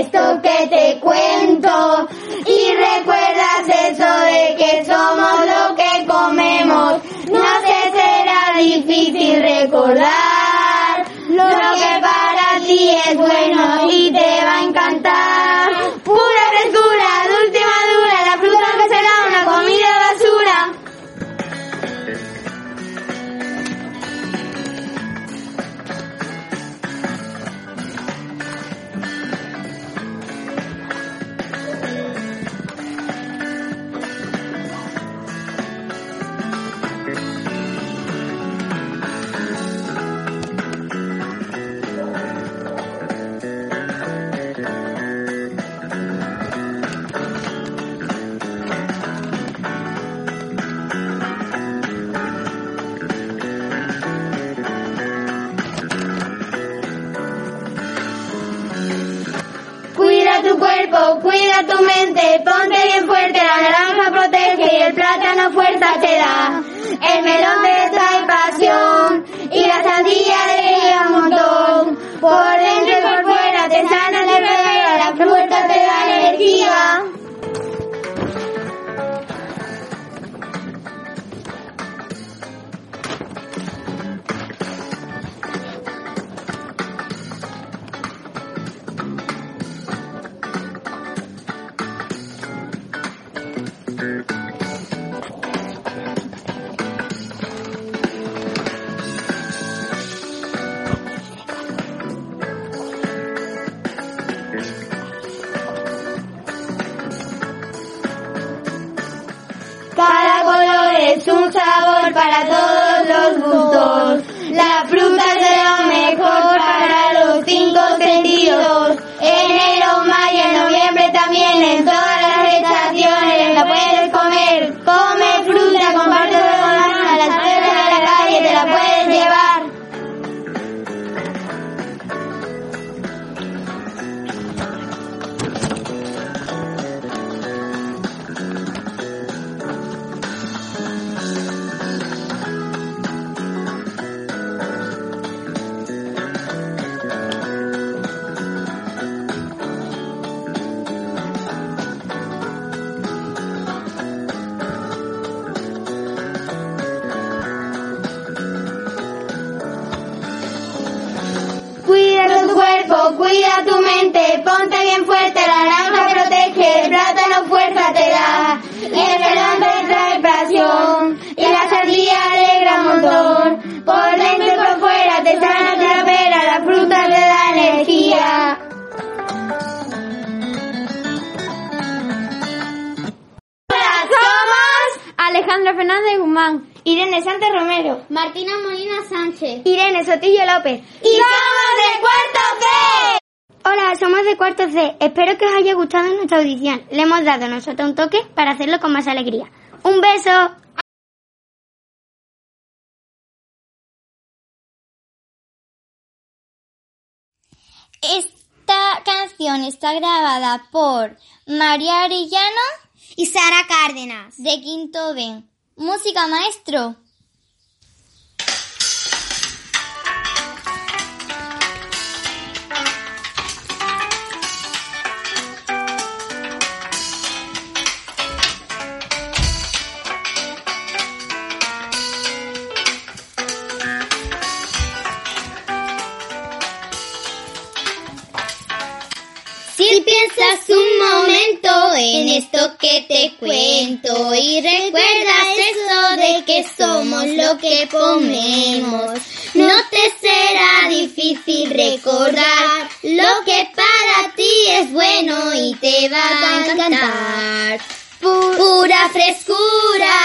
esto que te cuento. Y recuerdas eso de que somos lo que comemos. No te será difícil recordar lo que ponte bien fuerte, la naranja protege y el plátano fuerza te da. El melón te los Fernández Guzmán. Irene Sánchez Romero, Martina Molina Sánchez. Irene Sotillo López. y somos de cuarto C. Hola, somos de cuarto C. Espero que os haya gustado nuestra audición. Le hemos dado nosotros un toque para hacerlo con más alegría. ¡Un beso! Esta canción está grabada por María Arellano Y Sara Cárdenas. de Quinto B. Música maestro. Si piensas un momento en esto que te cuento y que somos lo que comemos, no te será difícil recordar lo que para ti es bueno y te va a encantar. Pu- Pura frescura,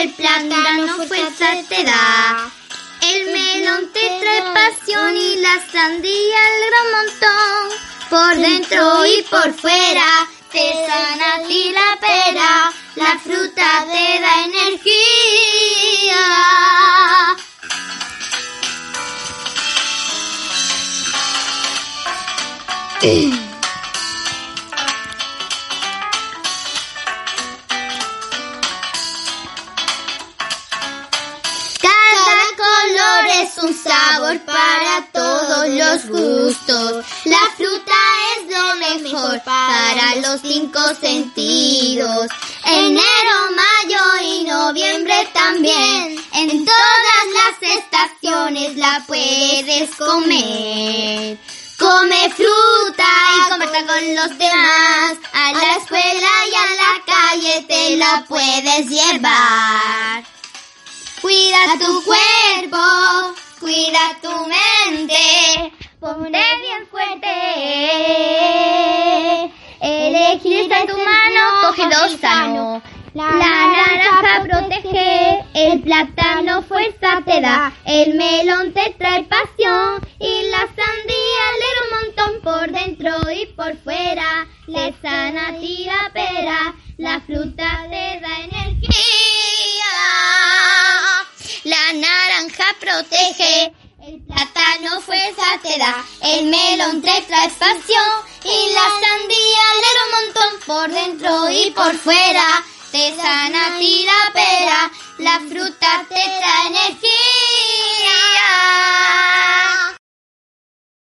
El plátano fuerza te da. El melón te trae pasión y la sandía el gran montón. Por dentro y por fuera te sana a ti la pera. La fruta te da energía. Eh. Es un sabor para todos los gustos. La fruta es lo mejor para los cinco sentidos. Enero, mayo y noviembre también. En todas las estaciones la puedes comer. Come fruta y comparta con los demás. A la escuela y a la calle te la puedes llevar. Cuida tu cuerpo, cuida tu mente, ponte bien fuerte. Elegir está en tu mano, cógelo sano. La naranja protege, el plátano fuerza te da, el melón te trae pasión y la sandía alegra un montón por dentro y por fuera. Le sana a ti la pera, protege, el plátano fuerza te da, el melón te trae pasión y la sandía alegra un montón por dentro y por fuera. Te sana a ti la pera, la fruta te trae energía.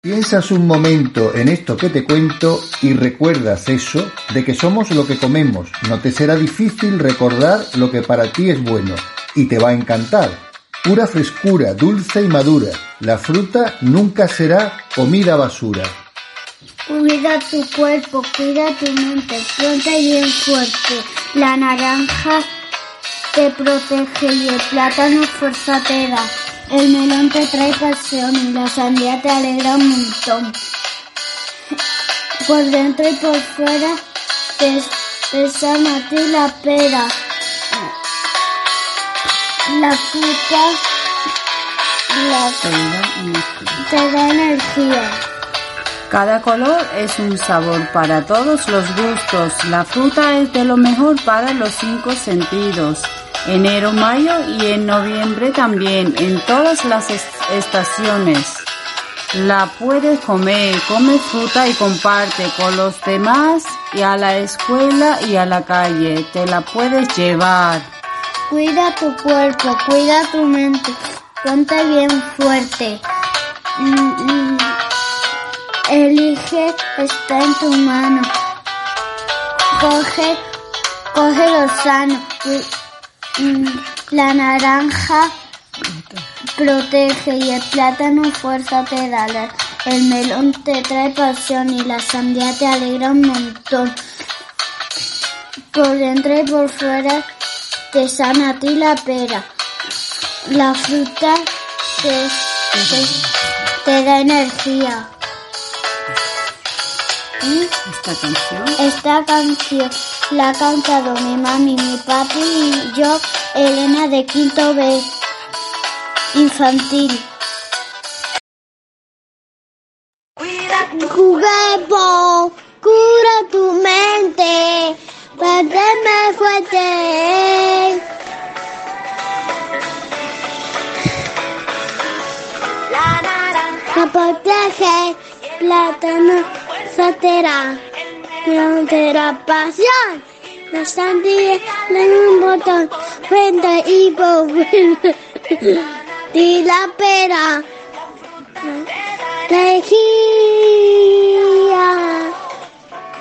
Piensas un momento en esto que te cuento y recuerdas eso de que somos lo que comemos. No te será difícil recordar lo que para ti es bueno y te va a encantar. Pura frescura, dulce y madura. La fruta nunca será comida basura. Cuida tu cuerpo, cuida tu mente, ponte bien fuerte. La naranja te protege y el plátano fuerza te da. El melón te trae pasión y la sandía te alegra un montón. Por dentro y por fuera te, te a ti la pera. La fruta te da energía. Cada color es un sabor para todos los gustos. La fruta es de lo mejor para los cinco sentidos. Enero, mayo y en noviembre también, en todas las est- estaciones. La puedes comer, come fruta y comparte con los demás y a la escuela y a la calle. Te la puedes llevar. Cuida tu cuerpo, cuida tu mente, ponte bien fuerte. Mm, mm. Elige, está en tu mano. Coge, coge lo sano. Mm, La naranja protege y el plátano fuerza te da. El melón te trae pasión y la sandía te alegra un montón. Por dentro y por fuera te sana a ti la pera. La fruta te, te, te da energía. Esta canción. Esta canción la ha cantado mi mami, mi papi y yo, Elena de Quinto B, infantil. Tu cuerpo, cura tu mente, manténme fuerte. Plátano, satera, la pasión. La sandía, le un botón, frente y. Y la pera, la